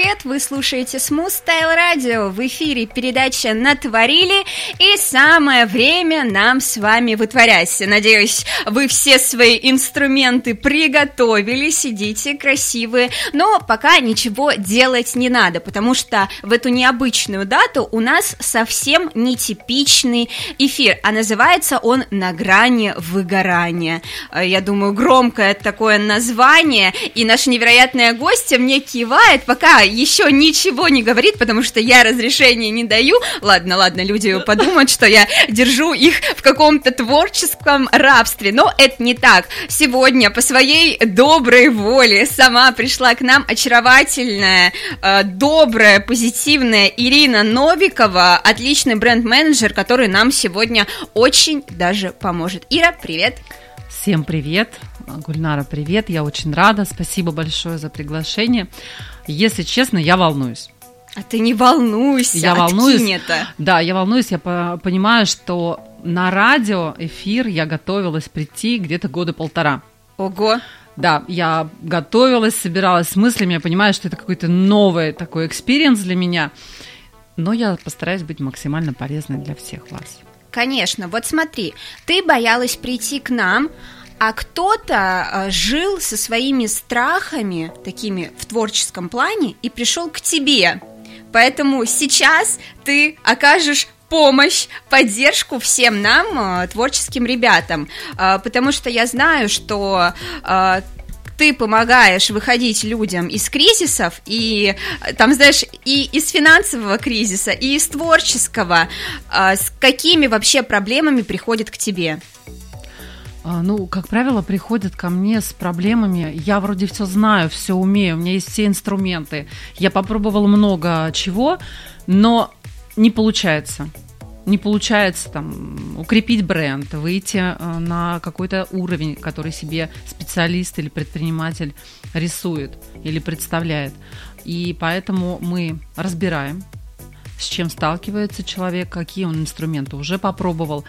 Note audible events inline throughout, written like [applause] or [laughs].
Привет! Вы слушаете Smooth Style Radio. В эфире передача «Натворили» и самое время нам с вами вытворять. Надеюсь, вы все свои инструменты приготовили, сидите красивые, но пока ничего делать не надо, потому что в эту необычную дату у нас совсем нетипичный эфир, а называется он «На грани выгорания». Я думаю, громкое такое название, и наша невероятная гостья мне кивает, пока еще ничего не говорит, потому что я разрешения не даю. Ладно, ладно, люди подумают, что я держу их в каком-то творческом рабстве, но это не так. Сегодня по своей доброй воле сама пришла к нам очаровательная, э, добрая, позитивная Ирина Новикова, отличный бренд-менеджер, который нам сегодня очень даже поможет. Ира, привет! Всем привет! Гульнара, привет! Я очень рада. Спасибо большое за приглашение. Если честно, я волнуюсь. А ты не волнуйся, я волнуюсь. это. Да, я волнуюсь, я понимаю, что на радио эфир я готовилась прийти где-то года полтора. Ого. Да, я готовилась, собиралась с мыслями, я понимаю, что это какой-то новый такой experience для меня, но я постараюсь быть максимально полезной для всех вас. Конечно, вот смотри, ты боялась прийти к нам, а кто-то э, жил со своими страхами, такими в творческом плане, и пришел к тебе. Поэтому сейчас ты окажешь помощь, поддержку всем нам, э, творческим ребятам, э, потому что я знаю, что ты помогаешь выходить людям из кризисов, и там, знаешь, и из финансового кризиса, и из творческого, с какими вообще проблемами приходят к тебе? А, ну, как правило, приходят ко мне с проблемами. Я вроде все знаю, все умею, у меня есть все инструменты. Я попробовала много чего, но не получается. Не получается там укрепить бренд, выйти э, на какой-то уровень, который себе специалист или предприниматель рисует или представляет. И поэтому мы разбираем с чем сталкивается человек, какие он инструменты уже попробовал.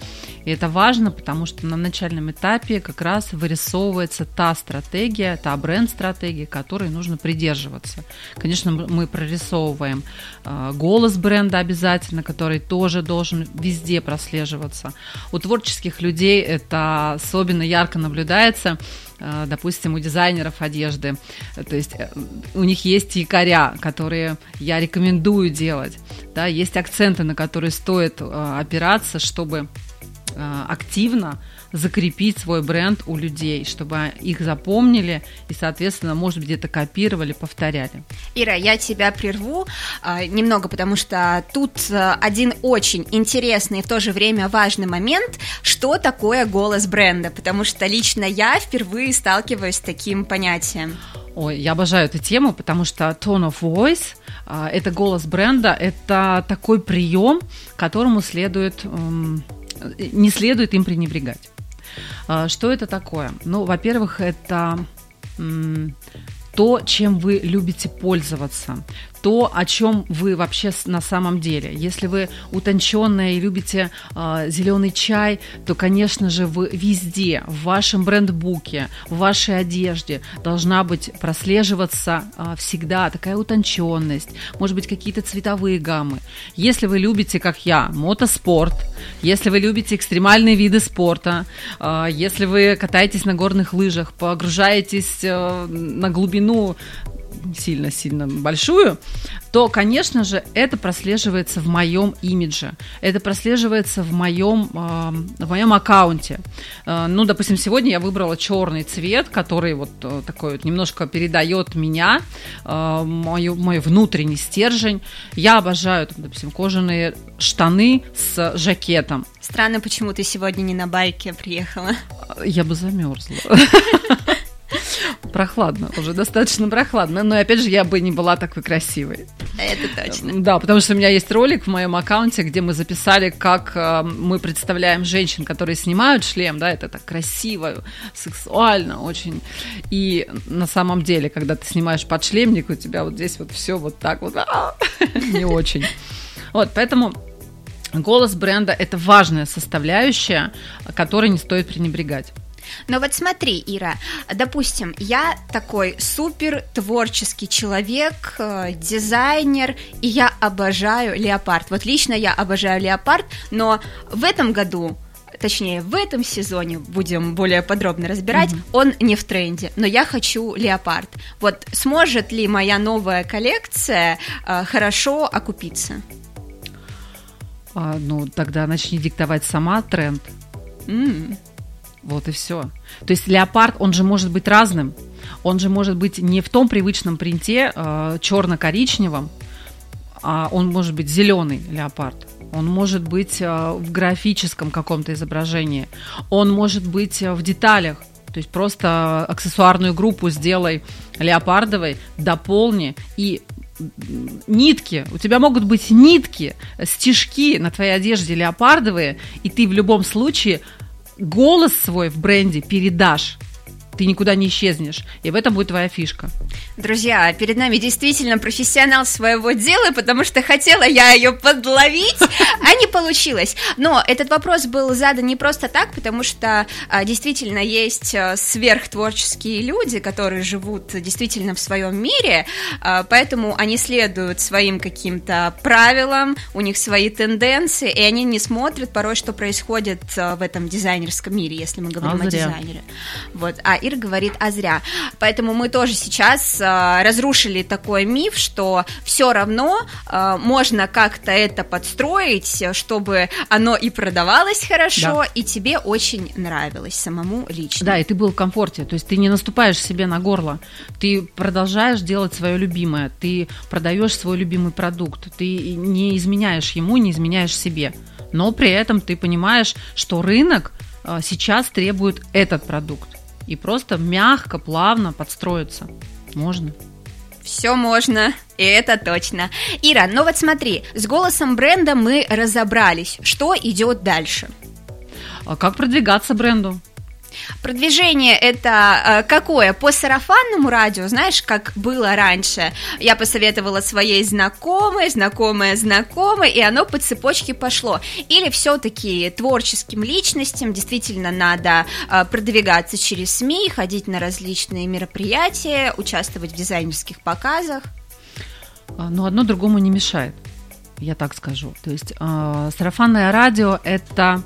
И это важно, потому что на начальном этапе как раз вырисовывается та стратегия, та бренд-стратегия, которой нужно придерживаться. Конечно, мы прорисовываем э, голос бренда обязательно, который тоже должен везде прослеживаться. У творческих людей это особенно ярко наблюдается допустим, у дизайнеров одежды. То есть э, у них есть якоря, которые я рекомендую делать. Да, есть акценты, на которые стоит э, опираться, чтобы активно закрепить свой бренд у людей, чтобы их запомнили и, соответственно, может быть, где-то копировали, повторяли. Ира, я тебя прерву э, немного, потому что тут э, один очень интересный и в то же время важный момент, что такое голос бренда, потому что лично я впервые сталкиваюсь с таким понятием. Ой, я обожаю эту тему, потому что tone of voice э, – это голос бренда, это такой прием, которому следует, э, не следует им пренебрегать. А, что это такое? Ну, во-первых, это то, чем вы любите пользоваться, то, о чем вы вообще на самом деле. Если вы утонченная и любите э, зеленый чай, то, конечно же, вы везде, в вашем брендбуке, в вашей одежде должна быть прослеживаться э, всегда такая утонченность, может быть, какие-то цветовые гаммы. Если вы любите, как я, мотоспорт, если вы любите экстремальные виды спорта, э, если вы катаетесь на горных лыжах, погружаетесь э, на глубину сильно-сильно большую, то, конечно же, это прослеживается в моем имидже, это прослеживается в моем, э, в моем аккаунте. Э, ну, допустим, сегодня я выбрала черный цвет, который вот э, такой вот немножко передает меня, э, мою, мой внутренний стержень. Я обожаю, там, допустим, кожаные штаны с жакетом. Странно, почему ты сегодня не на байке приехала. Я бы замерзла. [laughs] Прохладно, уже достаточно прохладно. Но опять же, я бы не была такой красивой. Это точно. Да, потому что у меня есть ролик в моем аккаунте, где мы записали, как э, мы представляем женщин, которые снимают шлем, да, это так красиво, сексуально очень. И на самом деле, когда ты снимаешь подшлемник, у тебя вот здесь вот все вот так вот а, не очень. Вот, поэтому Голос бренда – это важная составляющая, которой не стоит пренебрегать. Но вот смотри, Ира, допустим, я такой супер творческий человек, э, дизайнер, и я обожаю леопард. Вот лично я обожаю леопард, но в этом году точнее, в этом сезоне будем более подробно разбирать, угу. он не в тренде, но я хочу леопард. Вот сможет ли моя новая коллекция э, хорошо окупиться? А, ну, тогда начни диктовать сама тренд. Mm. Вот и все. То есть леопард, он же может быть разным. Он же может быть не в том привычном принте э, черно-коричневом, а он может быть зеленый леопард. Он может быть э, в графическом каком-то изображении. Он может быть э, в деталях. То есть просто аксессуарную группу сделай леопардовой, дополни и нитки, у тебя могут быть нитки, стежки на твоей одежде леопардовые, и ты в любом случае голос свой в бренде передашь ты никуда не исчезнешь. И в этом будет твоя фишка. Друзья, перед нами действительно профессионал своего дела, потому что хотела я ее подловить, [laughs] а не получилось. Но этот вопрос был задан не просто так, потому что а, действительно есть а, сверхтворческие люди, которые живут действительно в своем мире, а, поэтому они следуют своим каким-то правилам, у них свои тенденции, и они не смотрят порой, что происходит в этом дизайнерском мире, если мы говорим а о дизайнере. Вот. А Ир говорит, а зря. Поэтому мы тоже сейчас э, разрушили такой миф, что все равно э, можно как-то это подстроить, чтобы оно и продавалось хорошо, да. и тебе очень нравилось самому лично. Да, и ты был в комфорте, то есть ты не наступаешь себе на горло, ты продолжаешь делать свое любимое, ты продаешь свой любимый продукт, ты не изменяешь ему, не изменяешь себе, но при этом ты понимаешь, что рынок э, сейчас требует этот продукт и просто мягко, плавно подстроиться. Можно. Все можно, и это точно. Ира, ну вот смотри, с голосом бренда мы разобрались. Что идет дальше? А как продвигаться бренду? Продвижение это э, какое? По сарафанному радио, знаешь, как было раньше. Я посоветовала своей знакомой, знакомая знакомой, и оно по цепочке пошло. Или все-таки творческим личностям действительно надо э, продвигаться через СМИ, ходить на различные мероприятия, участвовать в дизайнерских показах. А, но одно другому не мешает, я так скажу. То есть э, сарафанное радио это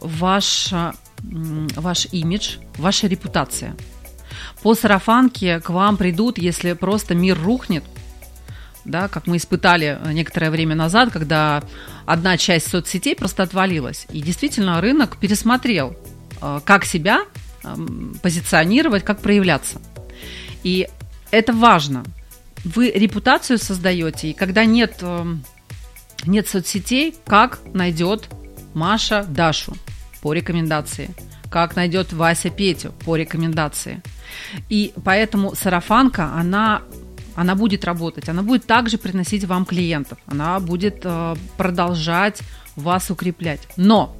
ваша ваш имидж, ваша репутация. По сарафанке к вам придут, если просто мир рухнет, да, как мы испытали некоторое время назад, когда одна часть соцсетей просто отвалилась. И действительно рынок пересмотрел, э, как себя позиционировать, как проявляться. И это важно. Вы репутацию создаете, и когда нет, эм, нет соцсетей, как найдет Маша Дашу? По рекомендации, как найдет Вася Петю по рекомендации. И поэтому сарафанка, она она будет работать, она будет также приносить вам клиентов, она будет э, продолжать вас укреплять. Но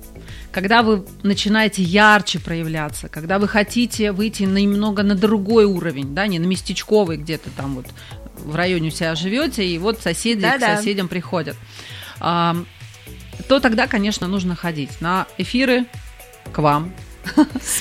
когда вы начинаете ярче проявляться, когда вы хотите выйти немного на другой уровень, да, не на местечковый где-то там вот в районе у себя живете, и вот соседи да, к да. соседям приходят, то тогда, конечно, нужно ходить на эфиры к вам.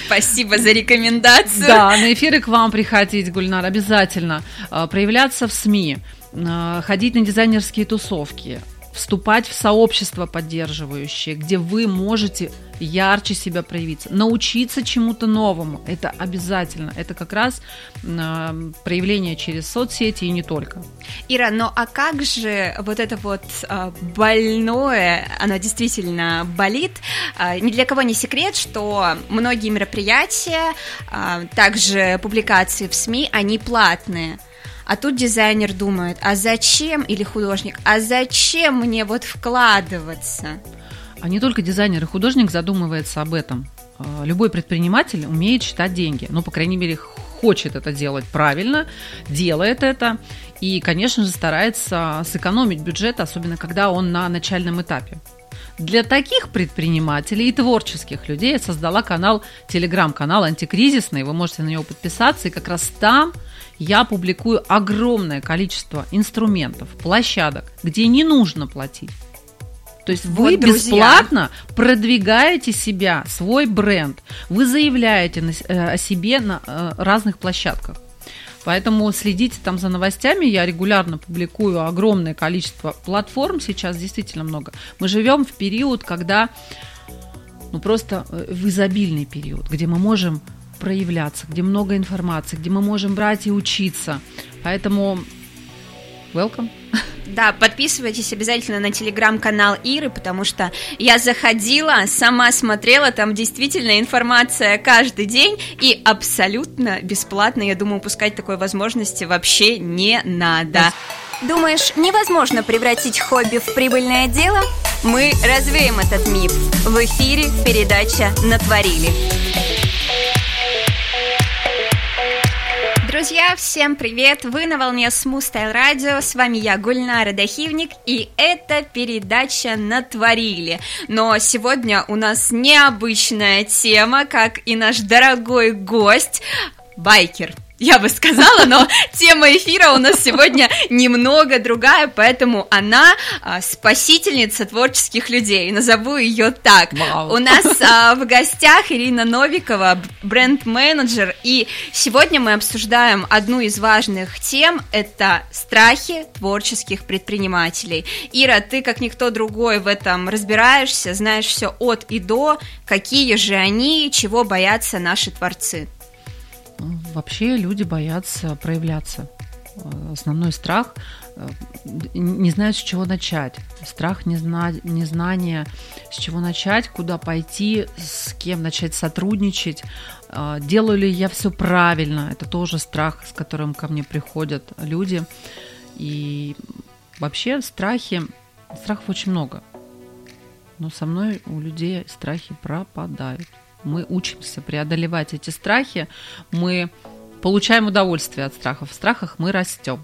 Спасибо за рекомендацию. Да, на эфиры к вам приходить, Гульнар, обязательно. А, проявляться в СМИ, а, ходить на дизайнерские тусовки, вступать в сообщество поддерживающее, где вы можете ярче себя проявиться, научиться чему-то новому. Это обязательно. Это как раз э, проявление через соцсети и не только. Ира, ну а как же вот это вот э, больное, оно действительно болит? Э, ни для кого не секрет, что многие мероприятия, э, также публикации в СМИ, они платные. А тут дизайнер думает, а зачем, или художник, а зачем мне вот вкладываться? А не только дизайнер и художник задумывается об этом. А, любой предприниматель умеет считать деньги. Ну, по крайней мере, хочет это делать правильно, делает это. И, конечно же, старается сэкономить бюджет, особенно когда он на начальном этапе. Для таких предпринимателей и творческих людей я создала канал, телеграм-канал антикризисный. Вы можете на него подписаться, и как раз там я публикую огромное количество инструментов, площадок, где не нужно платить. То есть вы Вот, друзья. бесплатно продвигаете себя, свой бренд. Вы заявляете на э, о себе на э, разных площадках. Поэтому следите там за новостями. Я регулярно публикую огромное количество платформ. Сейчас действительно много. Мы живем в период, когда ну просто э, в изобильный период, где мы можем проявляться, где много информации, где мы можем брать и учиться. Поэтому welcome. Да, подписывайтесь обязательно на телеграм-канал Иры, потому что я заходила, сама смотрела, там действительно информация каждый день и абсолютно бесплатно. Я думаю, упускать такой возможности вообще не надо. Думаешь, невозможно превратить хобби в прибыльное дело? Мы развеем этот миф. В эфире передача «Натворили». Друзья, всем привет! Вы на волне Style Radio, с вами я, Гульнара Дахивник, и это передача «Натворили». Но сегодня у нас необычная тема, как и наш дорогой гость, байкер. Я бы сказала, но тема эфира у нас сегодня немного другая, поэтому она а, спасительница творческих людей. Назову ее так. Вау. У нас а, в гостях Ирина Новикова, бренд-менеджер, и сегодня мы обсуждаем одну из важных тем – это страхи творческих предпринимателей. Ира, ты как никто другой в этом разбираешься, знаешь все от и до, какие же они, чего боятся наши творцы. Вообще люди боятся проявляться. Э, Основной страх э, не знают, с чего начать. Страх незна- незнания, с чего начать, куда пойти, с кем начать сотрудничать. Э, Делаю ли я все правильно? Это тоже страх, с которым ко мне приходят люди. И вообще страхи, страхов очень много. Но со мной у людей страхи пропадают. Мы учимся преодолевать эти страхи, мы получаем удовольствие от страхов. В страхах мы растем.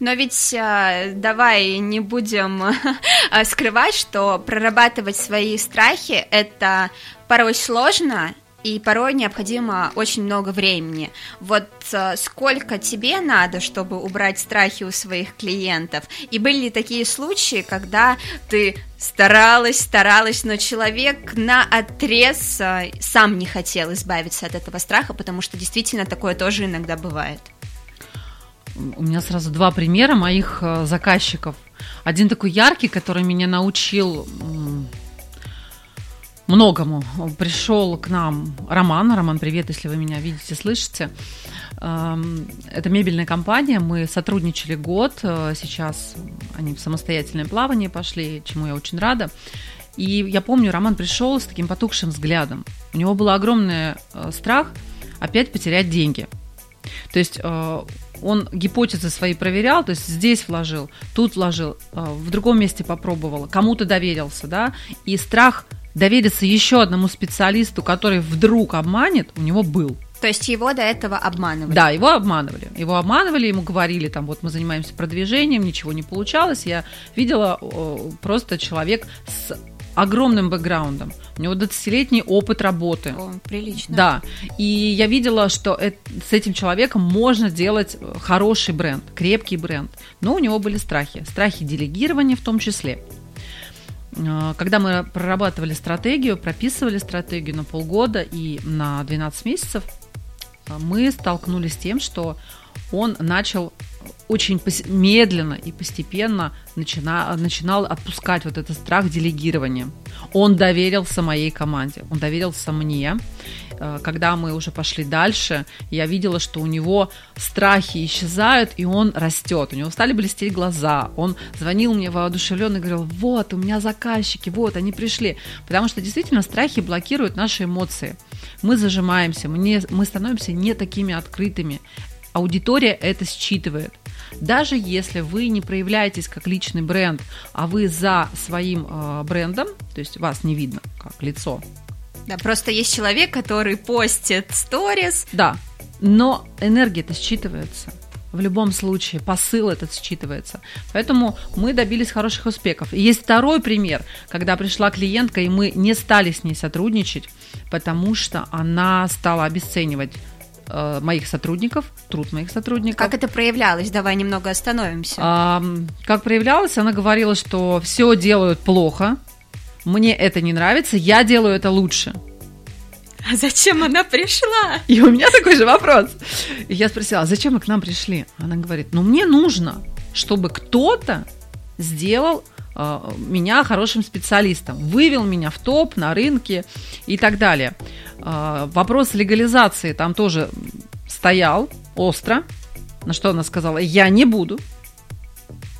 Но ведь а, давай не будем а, скрывать, что прорабатывать свои страхи это порой сложно и порой необходимо очень много времени. Вот а, сколько тебе надо, чтобы убрать страхи у своих клиентов? И были ли такие случаи, когда ты старалась, старалась, но человек на отрез а, сам не хотел избавиться от этого страха, потому что действительно такое тоже иногда бывает. У меня сразу два примера моих э, заказчиков. Один такой яркий, который меня научил многому. Пришел к нам Роман. Роман, привет, если вы меня видите, слышите. Эм, Это мебельная компания. Мы сотрудничали год. Э, Сейчас они в самостоятельное плавание пошли, чему я очень рада. И я помню, Роман пришел с таким потухшим взглядом. У него был огромный э, страх опять потерять деньги. То есть э, он гипотезы свои проверял, то есть здесь вложил, тут вложил, в другом месте попробовал, кому-то доверился, да, и страх довериться еще одному специалисту, который вдруг обманет, у него был. То есть его до этого обманывали. Да, его обманывали. Его обманывали, ему говорили, там, вот мы занимаемся продвижением, ничего не получалось. Я видела просто человек с огромным бэкграундом. У него 20-летний опыт работы. О, прилично. Да, и я видела, что эт- с этим человеком можно делать э, хороший бренд, крепкий бренд. Но у него были страхи, страхи делегирования в том числе. Э, Когда мы прорабатывали стратегию, прописывали стратегию на полгода и на 12 месяцев, э, мы столкнулись с тем, что он начал очень медленно и постепенно начина- начинал отпускать вот этот страх делегирования. Он доверился моей команде, он доверился мне. Э, Когда мы уже пошли дальше, я видела, что у него страхи исчезают, и он растет. У него стали блестеть глаза. Он звонил мне воодушевленно и говорил, вот, у меня заказчики, вот, они пришли. Потому что действительно страхи блокируют наши эмоции. Мы зажимаемся, мы, не- мы становимся не такими открытыми. Аудитория это считывает. Даже если вы не проявляетесь как личный бренд, а вы за своим э, брендом, то есть вас не видно как лицо, Да, просто есть человек, который постит сторис. да, но энергия это считывается. В любом случае, посыл этот считывается. Поэтому мы добились хороших успехов. И есть второй пример, когда пришла клиентка, и мы не стали с ней сотрудничать, потому что она стала обесценивать э, моих сотрудников, труд моих сотрудников. Как это проявлялось? Давай немного остановимся. А, как проявлялось, она говорила, что все делают плохо, мне это не нравится, я делаю это лучше. А зачем она пришла? И у меня такой же вопрос. И я спросила, а зачем вы к нам пришли? Она говорит, ну мне нужно, чтобы кто-то сделал э, меня хорошим специалистом, вывел меня в топ на рынке и так далее. Э, вопрос легализации там тоже стоял остро. На что она сказала, я не буду,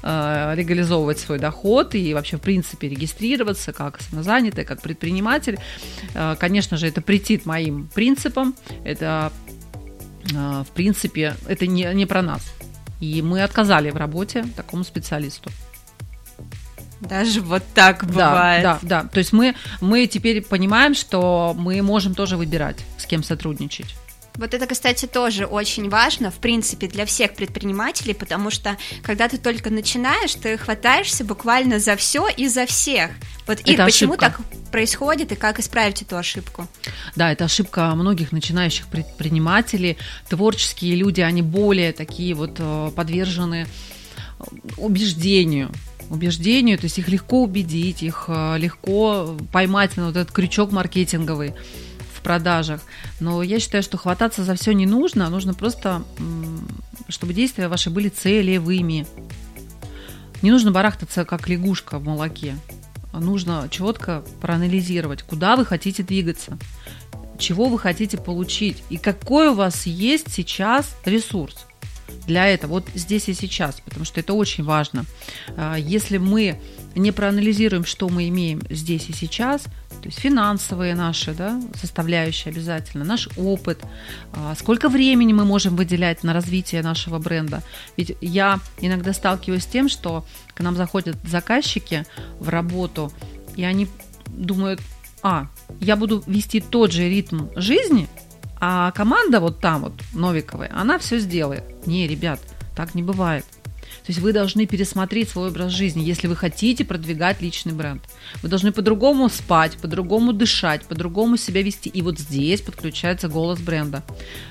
Э, легализовывать свой доход и вообще, в принципе, регистрироваться как самозанятый, как предприниматель. Э, конечно же, это претит моим принципам. Это, э, в принципе, это не, не про нас. И мы отказали в работе такому специалисту. Даже вот так бывает. Да, да, да. То есть мы, мы теперь понимаем, что мы можем тоже выбирать, с кем сотрудничать. Вот это, кстати, тоже очень важно, в принципе, для всех предпринимателей, потому что когда ты только начинаешь, ты хватаешься буквально за все и за всех. Вот и почему так происходит и как исправить эту ошибку? Да, это ошибка многих начинающих предпринимателей. Творческие люди, они более такие вот э, подвержены э, убеждению убеждению, то есть их легко убедить, их э, легко поймать на вот этот крючок маркетинговый продажах. Но я считаю, что хвататься за все не нужно, нужно просто, чтобы действия ваши были целевыми. Не нужно барахтаться, как лягушка в молоке. Нужно четко проанализировать, куда вы хотите двигаться, чего вы хотите получить и какой у вас есть сейчас ресурс для этого, вот здесь и сейчас, потому что это очень важно. А, если мы не проанализируем, что мы имеем здесь и сейчас, то есть финансовые наши да, составляющие обязательно, наш опыт, а, сколько времени мы можем выделять на развитие нашего бренда. Ведь я иногда сталкиваюсь с тем, что к нам заходят заказчики в работу, и они думают, а, я буду вести тот же ритм жизни, а команда вот там вот, Новиковой, она все сделает. Не, ребят, так не бывает. То есть вы должны пересмотреть свой образ жизни, если вы хотите продвигать личный бренд. Вы должны по-другому спать, по-другому дышать, по-другому себя вести. И вот здесь подключается голос бренда.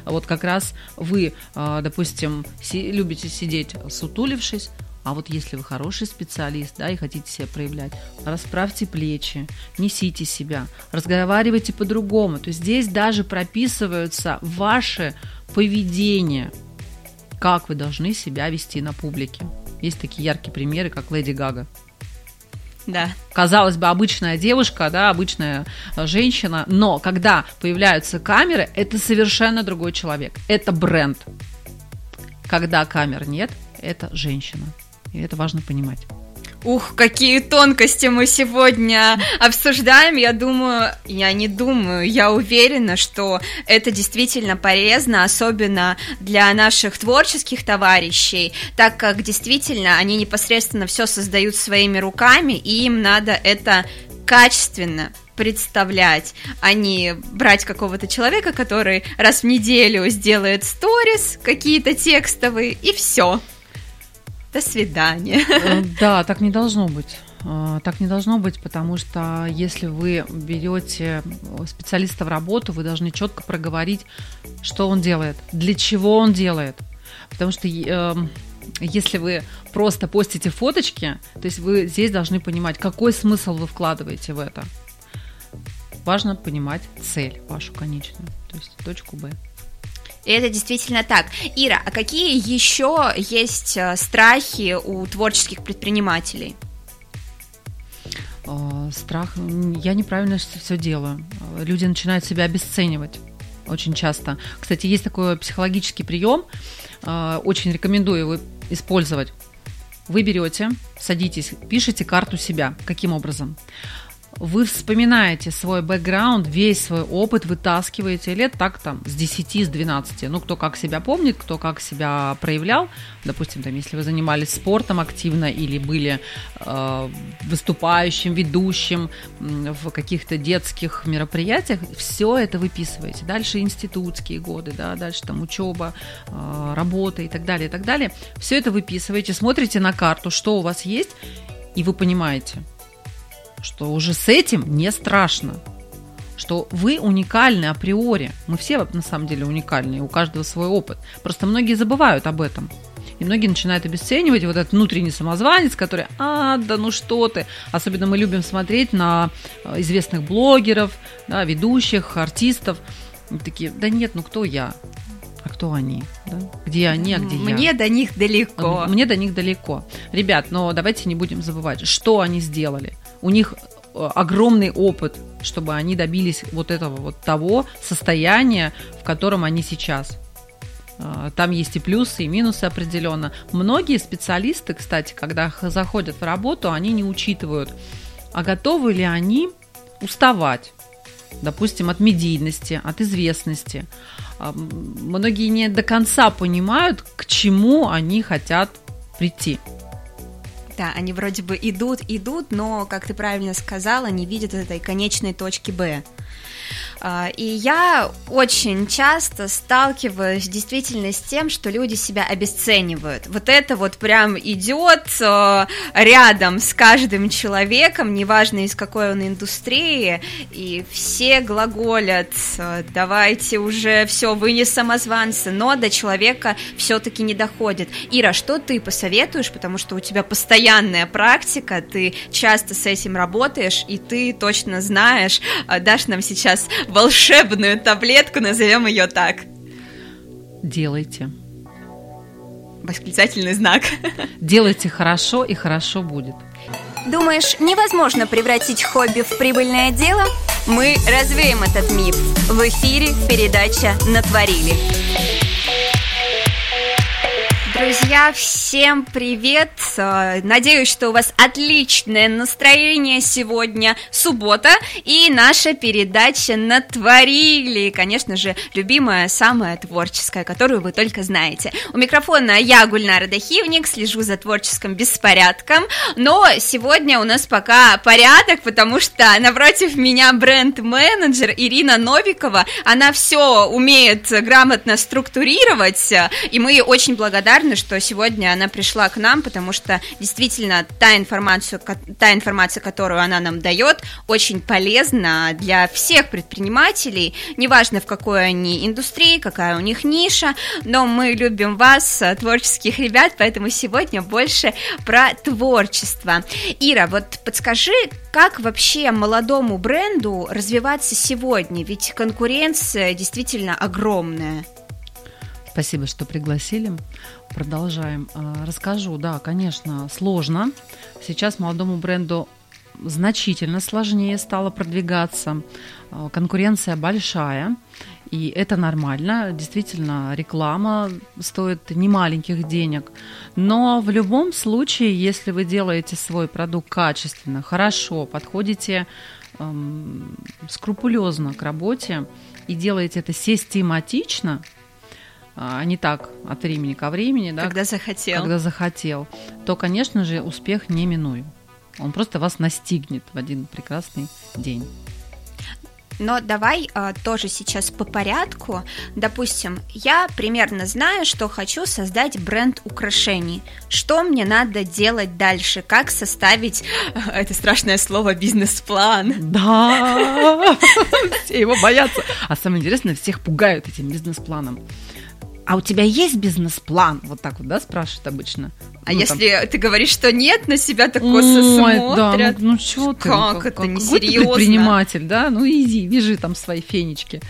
Вот как раз вы, а, допустим, любите сидеть сутулившись, а вот если вы хороший специалист, да, и хотите себя проявлять, расправьте плечи, несите себя, разговаривайте по-другому. То есть здесь даже прописываются ваши поведения – как вы должны себя вести на публике. Есть такие яркие примеры, как Леди Гага. Да. Казалось бы, обычная девушка, да, обычная э, женщина, но когда появляются камеры, это совершенно другой человек. Это бренд. Когда камер нет, это женщина. И это важно понимать. Ух, какие тонкости мы сегодня обсуждаем. Я думаю, я не думаю, я уверена, что это действительно полезно, особенно для наших творческих товарищей, так как действительно они непосредственно все создают своими руками, и им надо это качественно представлять, а не брать какого-то человека, который раз в неделю сделает сторис какие-то текстовые, и все. До свидания. Э, да, так не должно быть. Э, так не должно быть, потому что если вы берете специалиста в работу, вы должны четко проговорить, что он делает, для чего он делает. Потому что э, если вы просто постите фоточки, то есть вы здесь должны понимать, какой смысл вы вкладываете в это. Важно понимать цель вашу конечную, то есть точку Б. И это действительно так. Ира, а какие еще есть э, страхи у творческих предпринимателей? Э, страх, я неправильно все делаю. Люди начинают себя обесценивать очень часто. Кстати, есть такой психологический прием, э, очень рекомендую его использовать. Вы берете, садитесь, пишите карту себя. Каким образом? Вы вспоминаете свой бэкграунд, весь свой опыт вытаскиваете лет так там с 10, с 12. Ну, кто как себя помнит, кто как себя проявлял. Допустим, там, если вы занимались спортом активно или были э, выступающим, ведущим в каких-то детских мероприятиях, все это выписываете. Дальше институтские годы, да, дальше там учеба, э, работа и так далее, и так далее. Все это выписываете, смотрите на карту, что у вас есть, и вы понимаете – что уже с этим не страшно, что вы уникальны априори. Мы все на самом деле уникальны, у каждого свой опыт. Просто многие забывают об этом. И многие начинают обесценивать вот этот внутренний самозванец, который, а, да ну что ты. Особенно мы любим смотреть на э, известных блогеров, да, ведущих, артистов. И такие, да нет, ну кто я? А кто они? Да? Где они, а где Мне я? Мне до них далеко. Мне до них далеко. Ребят, но давайте не будем забывать, что они сделали. У них э, огромный опыт, чтобы они добились вот этого вот того состояния, в котором они сейчас. А, там есть и плюсы, и минусы определенно. Многие специалисты, кстати, когда заходят в работу, они не учитывают, а готовы ли они уставать, допустим, от медийности, от известности. А, многие не до конца понимают, к чему они хотят прийти. Да, они вроде бы идут, идут, но, как ты правильно сказала, не видят этой конечной точки Б. А, и я очень часто сталкиваюсь действительно с тем, что люди себя обесценивают. Вот это вот прям идет э, рядом с каждым человеком, неважно из какой он индустрии, и все глаголят, э, давайте уже все, вы не самозванцы, но до человека все-таки не доходит. Ира, что ты посоветуешь, потому что у тебя постоянная практика, ты часто с этим работаешь, и ты точно знаешь, э, дашь нам сейчас волшебную таблетку, назовем ее так. Делайте. Восклицательный знак. Делайте хорошо, и хорошо будет. Думаешь, невозможно превратить хобби в прибыльное дело? Мы развеем этот миф. В эфире передача «Натворили». Друзья, всем привет! Э, надеюсь, что у вас отличное настроение сегодня, суббота, и наша передача «Натворили». Конечно же, любимая, самая творческая, которую вы только знаете. У микрофона я, Гульнара Дахивник, слежу за творческим беспорядком, но сегодня у нас пока порядок, потому что напротив меня бренд-менеджер Ирина Новикова, она все умеет грамотно структурировать, и мы очень благодарны благодарны, что сегодня она пришла к нам, потому что действительно та информация, та информация, которую она нам дает, очень полезна для всех предпринимателей, неважно в какой они индустрии, какая у них ниша, но мы любим вас, творческих ребят, поэтому сегодня больше про творчество. Ира, вот подскажи, как вообще молодому бренду развиваться сегодня? Ведь конкуренция действительно огромная. Спасибо, что пригласили. Продолжаем. А, расскажу, да, конечно, сложно. Сейчас молодому бренду значительно сложнее стало продвигаться. А, конкуренция большая, и это нормально. Действительно, реклама стоит немаленьких денег. Но в любом случае, если вы делаете свой продукт качественно, хорошо, подходите эм, скрупулезно к работе и делаете это систематично, а не так от времени ко времени, да, когда захотел, когда захотел, то, конечно же, успех не минуем. Он просто вас настигнет в один прекрасный день. Но давай а, тоже сейчас по порядку. Допустим, я примерно знаю, что хочу создать бренд украшений. Что мне надо делать дальше? Как составить [laughs] это страшное слово бизнес-план? Да, [laughs] все его боятся. А самое интересное, всех пугают этим бизнес-планом а у тебя есть бизнес-план? Вот так вот, да, спрашивают обычно. А ну, если там... ты говоришь, что нет, на себя так косо смотрят. Да, ну, ну что ты? Как, ну, как это несерьезно? Ты предприниматель, да? Ну иди, вяжи там свои фенечки.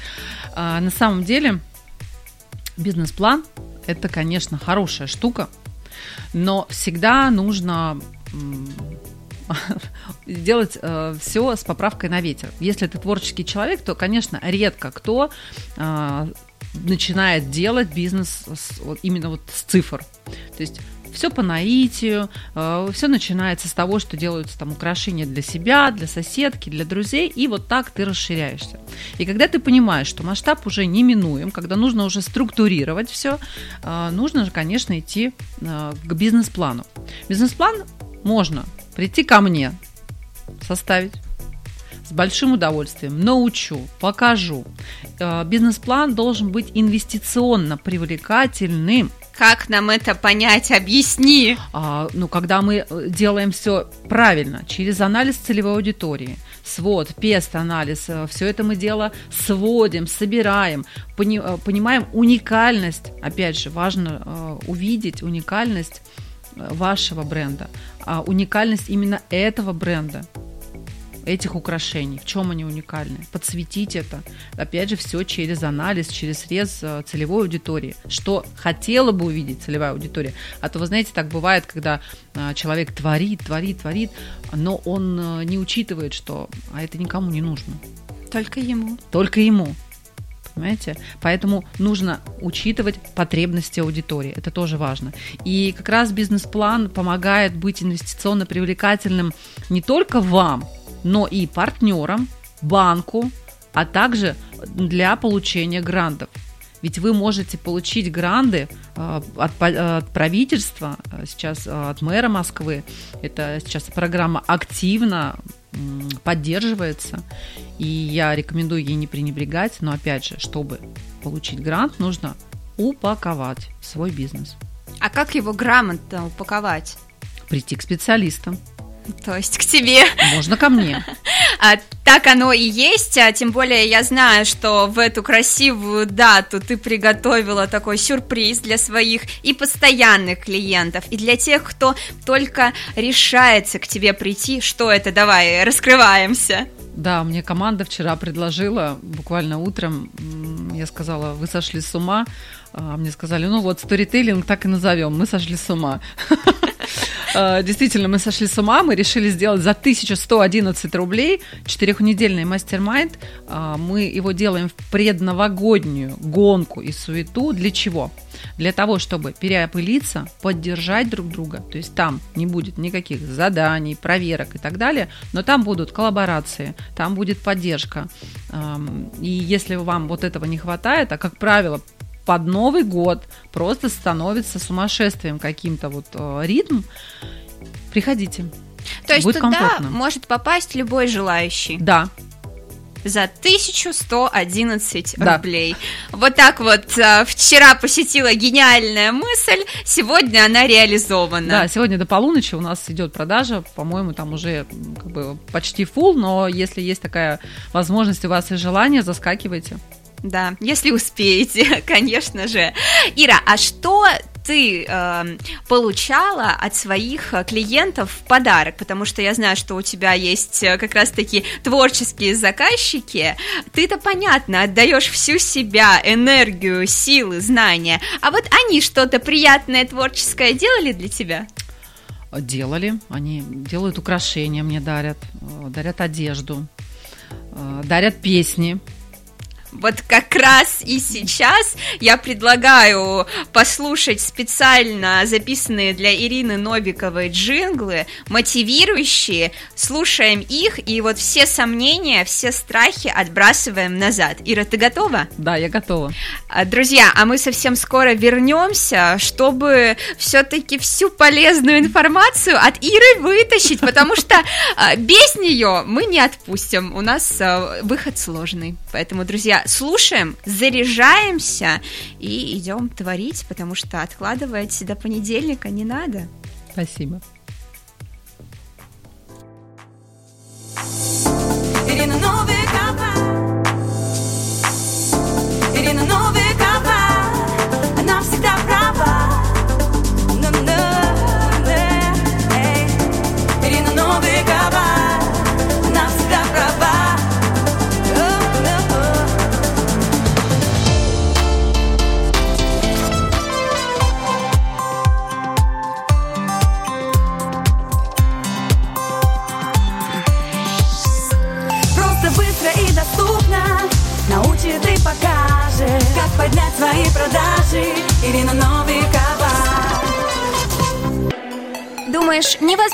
А, на самом деле бизнес-план – это, конечно, хорошая штука, но всегда нужно [laughs] делать э, все с поправкой на ветер. Если ты творческий человек, то, конечно, редко кто э, начинает делать бизнес с, вот, именно вот с цифр. То есть все по наитию, э, все начинается с того, что делаются там украшения для себя, для соседки, для друзей, и вот так ты расширяешься. И когда ты понимаешь, что масштаб уже неминуем, когда нужно уже структурировать все, э, нужно же, конечно, идти э, к бизнес-плану. Бизнес-план можно прийти ко мне, составить, большим удовольствием научу, покажу. Э, бизнес-план должен быть инвестиционно привлекательным. Как нам это понять? Объясни. А, ну, когда мы э, делаем все правильно, через анализ целевой аудитории, свод, пест анализ, э, все это мы дело сводим, собираем, пони, понимаем уникальность. Опять же, важно э, увидеть уникальность вашего бренда, а уникальность именно этого бренда этих украшений, в чем они уникальны, подсветить это. Опять же, все через анализ, через срез э, целевой аудитории, что хотела бы увидеть целевая аудитория. А то, вы знаете, так бывает, когда э, человек творит, творит, творит, но он э, не учитывает, что а это никому не нужно. Только ему. Только ему понимаете? Поэтому нужно учитывать потребности аудитории, это тоже важно. И как раз бизнес-план помогает быть инвестиционно привлекательным не только вам, но и партнерам, банку, а также для получения грантов. Ведь вы можете получить гранды э, от, от правительства, э, сейчас э, от мэра Москвы. Это сейчас программа активно поддерживается. И я рекомендую ей не пренебрегать. Но опять же, чтобы получить грант, нужно упаковать свой бизнес. А как его грамотно упаковать? Прийти к специалистам. То есть к тебе. Можно ко мне. А, так оно и есть, а тем более я знаю, что в эту красивую дату ты приготовила такой сюрприз для своих и постоянных клиентов, и для тех, кто только решается к тебе прийти. Что это? Давай, раскрываемся. Да, мне команда вчера предложила, буквально утром, я сказала, вы сошли с ума, а мне сказали, ну вот, сторителлинг так и назовем, мы сошли с ума. [laughs] Э, действительно, мы сошли с ума, мы решили сделать за 1111 рублей четырехнедельный мастер-майнд. Э, мы его делаем в предновогоднюю гонку и суету. Для чего? Для того, чтобы переопылиться, поддержать друг друга. То есть там не будет никаких заданий, проверок и так далее, но там будут коллаборации, там будет поддержка. Эм, и если вам вот этого не хватает, а как правило, под Новый год просто становится сумасшествием каким-то вот э, ритм, приходите. То есть Будет туда комфортно. может попасть любой желающий? Да, за 1111 да. рублей. Вот так вот э, вчера посетила гениальная мысль, сегодня она реализована. Да, сегодня до полуночи у нас идет продажа, по-моему, там уже как бы почти full, но если есть такая возможность у вас и желание, заскакивайте. Да, если успеете, [laughs] конечно же. Ира, а что ты э, получала от своих э, клиентов в подарок, потому что я знаю, что у тебя есть э, как раз-таки творческие заказчики, ты-то понятно, отдаешь всю себя, энергию, силы, знания, а вот они что-то приятное творческое делали для тебя? Делали, они делают украшения, мне дарят, э, дарят одежду, дарят песни, вот как раз и сейчас я предлагаю послушать специально записанные для Ирины Новиковой джинглы, мотивирующие, слушаем их, и вот все сомнения, все страхи отбрасываем назад. Ира, ты готова? Да, я готова. А, друзья, а мы совсем скоро вернемся, чтобы все-таки всю полезную информацию от Иры вытащить, потому что а, без нее мы не отпустим. У нас а, выход сложный. Поэтому, друзья, слушаем, заряжаемся и идем творить, потому что откладывать до понедельника не надо. Спасибо. Ирина Новикова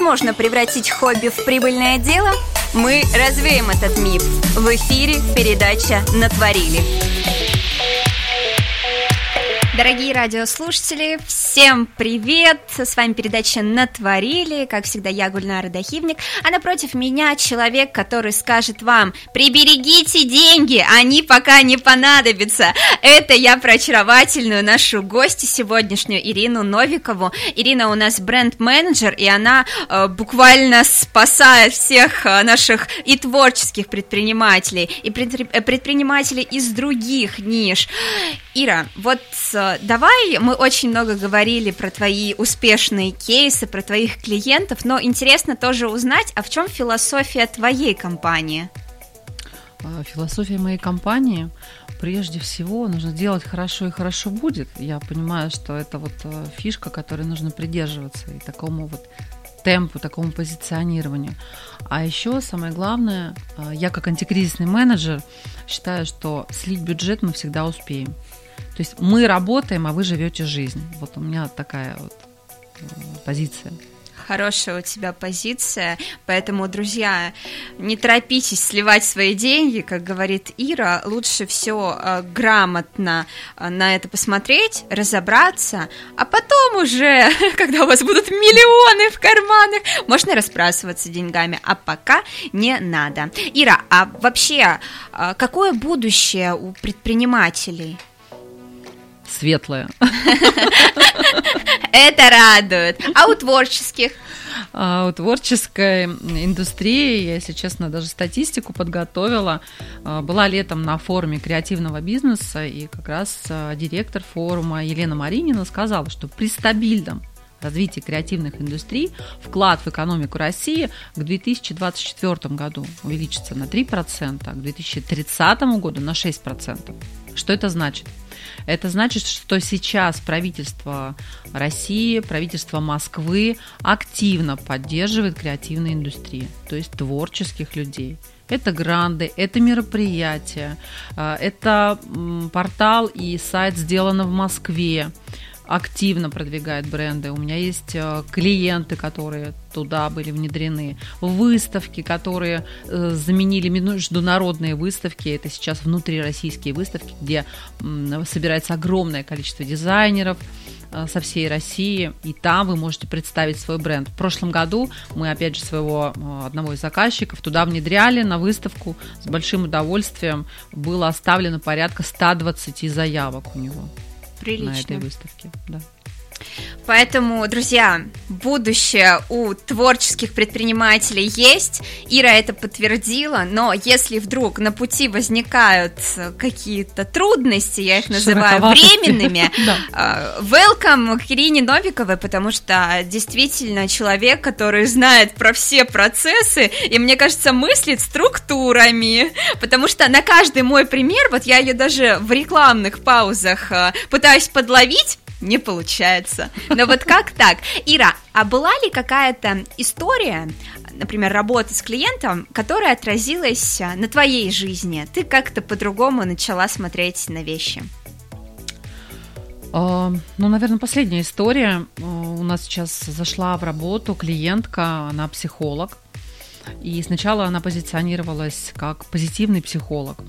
Невозможно превратить хобби в прибыльное дело? Мы развеем этот миф. В эфире передача «Натворили». Дорогие радиослушатели, всем привет! С вами передача «Натворили». Как всегда, я Гульнара Дахивник, а напротив меня человек, который скажет вам «Приберегите деньги, они пока не понадобятся». Это я про очаровательную нашу гостью сегодняшнюю Ирину Новикову. Ирина у нас бренд-менеджер, и она э, буквально спасает всех э, наших и творческих предпринимателей, и э, предпринимателей из других ниш. Ира, вот э, давай, мы очень много говорили про твои успешные кейсы, про твоих клиентов, но интересно тоже узнать, а в чем философия твоей компании? А, Философия моей компании прежде всего нужно делать хорошо и хорошо будет. Я понимаю, что это вот э, фишка, которой нужно придерживаться и такому вот темпу, такому позиционированию. А еще самое главное, э, я как антикризисный менеджер считаю, что слить бюджет мы всегда успеем. То есть мы работаем, а вы живете жизнь. Вот у меня такая вот э, позиция. Хорошая у тебя позиция, поэтому, друзья, не торопитесь сливать свои деньги, как говорит Ира, лучше все грамотно э, на это посмотреть, разобраться, а потом уже, [laughs] когда у вас будут миллионы в карманах, можно разбрасываться деньгами, а пока не надо. Ира, а вообще, э, какое будущее у предпринимателей? Светлая. [laughs] Это радует. А у творческих? А у творческой индустрии, я, если честно, даже статистику подготовила. А, Была летом на форуме креативного бизнеса, и как раз а, директор форума Елена Маринина сказала, что при стабильном развитии креативных индустрий вклад в экономику России к 2024 году увеличится на 3%, а к 2030 году на 6%. Что это значит? Это значит, что сейчас правительство России, правительство Москвы активно поддерживает креативную индустрию, то есть творческих людей. Это гранды, это мероприятия, а, это портал и сайт сделано в Москве активно продвигает бренды. У меня есть э, клиенты, которые туда были внедрены, выставки, которые э, заменили международные выставки. Это сейчас внутрироссийские выставки, где собирается огромное количество дизайнеров э, со всей России, и там вы можете представить свой бренд. В прошлом году мы, опять же, своего одного из заказчиков туда внедряли на выставку с большим удовольствием. Было оставлено порядка 120 заявок у него на этой Прилично. выставке. Да. Поэтому, друзья, будущее у творческих предпринимателей есть. Ира это подтвердила, но если вдруг на пути возникают э, какие-то трудности, я их называю временными, [laughs] э, welcome к Ирине Новиковой, потому что действительно человек, который знает про все процессы, и, мне кажется, мыслит структурами, потому что на каждый мой пример, вот я ее даже в рекламных паузах э, пытаюсь подловить, не получается. Но вот как так? Ира, а была ли какая-то история, например, работы с клиентом, которая отразилась э, на твоей жизни? Ты как-то по-другому начала смотреть на вещи? А, Ну, наверное, последняя история. А, У нас сейчас зашла в работу клиентка, она психолог. И сначала она позиционировалась как позитивный психолог.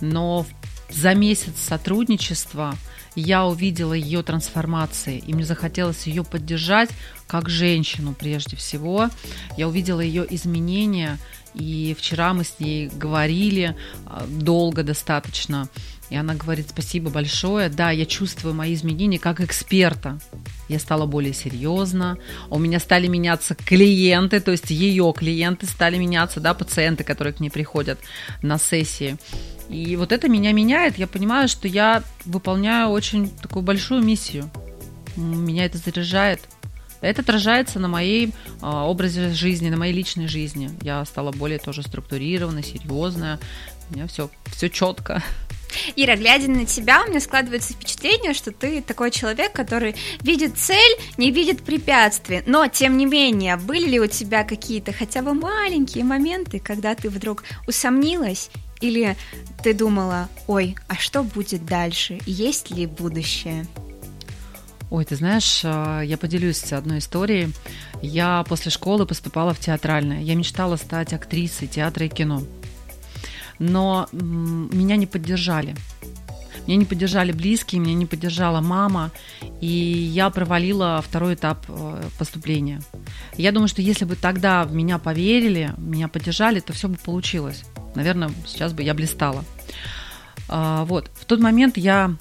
Но за месяц сотрудничества я увидела ее трансформации, и мне захотелось ее поддержать как женщину прежде всего. Я увидела ее изменения, и вчера мы с ней говорили а, долго достаточно. И она говорит, спасибо большое. Да, я чувствую мои изменения как эксперта. Я стала более серьезна. У меня стали меняться клиенты, то есть ее клиенты стали меняться, да, пациенты, которые к ней приходят на сессии. И вот это меня меняет. Я понимаю, что я выполняю очень такую большую миссию. Меня это заряжает. Это отражается на моей а, образе жизни, на моей личной жизни. Я стала более тоже структурированной, серьезная. У меня все, все четко. Ира, глядя на тебя, у меня складывается впечатление, что ты такой человек, который видит цель, не видит препятствий. Но, тем не менее, были ли у тебя какие-то хотя бы маленькие моменты, когда ты вдруг усомнилась или ты думала, ой, а что будет дальше? Есть ли будущее? Ой, ты знаешь, а, я поделюсь одной историей. Я после школы поступала в театральное. Я мечтала стать актрисой театра и кино. Но меня не поддержали. Меня не поддержали близкие, меня не поддержала мама, и я провалила второй этап э, поступления. Я думаю, что если бы тогда в меня поверили, меня поддержали, то все бы получилось. Наверное, сейчас бы я блистала. А, вот. В тот момент я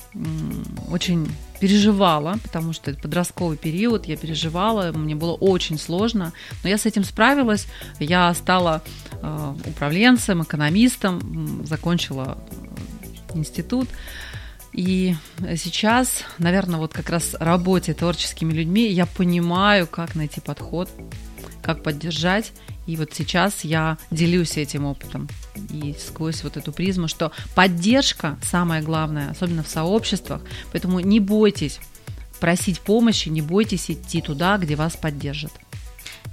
очень переживала, потому что это подростковый период, я переживала, мне было очень сложно, но я с этим справилась, я стала э, управленцем, экономистом, закончила э, институт, и сейчас, наверное, вот как раз работе творческими людьми я понимаю, как найти подход, как поддержать, и вот сейчас я делюсь этим опытом и сквозь вот эту призму, что поддержка самое главное, особенно в сообществах, поэтому не бойтесь просить помощи, не бойтесь идти туда, где вас поддержат.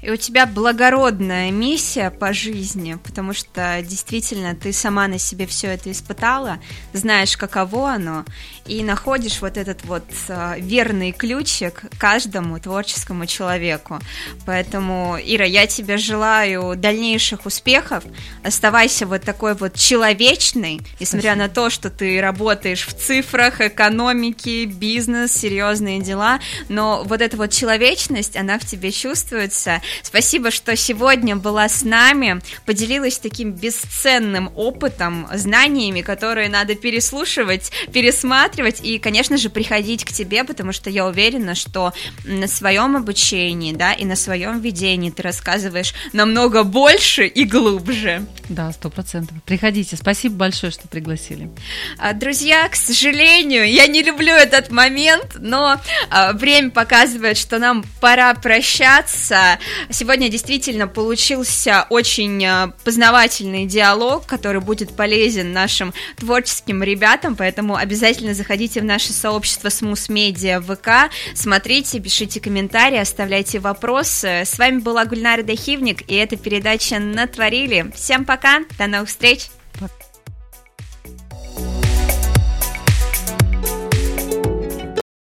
И у тебя благородная миссия по жизни, потому что действительно ты сама на себе все это испытала, знаешь, каково оно, и находишь вот этот вот э, верный ключик каждому творческому человеку. Поэтому, Ира, я тебе желаю дальнейших успехов. Оставайся вот такой вот человечной, несмотря на то, что ты работаешь в цифрах, экономике, бизнес, серьезные дела, но вот эта вот человечность, она в тебе чувствуется. Спасибо, что сегодня была с нами, поделилась таким бесценным опытом, знаниями, которые надо переслушивать, пересматривать и, конечно же, приходить к тебе, потому что я уверена, что на своем обучении, да, и на своем ведении ты рассказываешь намного больше и глубже. Да, сто процентов. Приходите. Спасибо большое, что пригласили. А, друзья, к сожалению, я не люблю этот момент, но а, время показывает, что нам пора прощаться. Сегодня действительно получился очень а, познавательный диалог, который будет полезен нашим творческим ребятам, поэтому обязательно заходите в наше сообщество Смус Медиа ВК, смотрите, пишите комментарии, оставляйте вопросы. С вами была Гульнара Дахивник, и эта передача «Натворили». Всем пока, до новых встреч! Пока.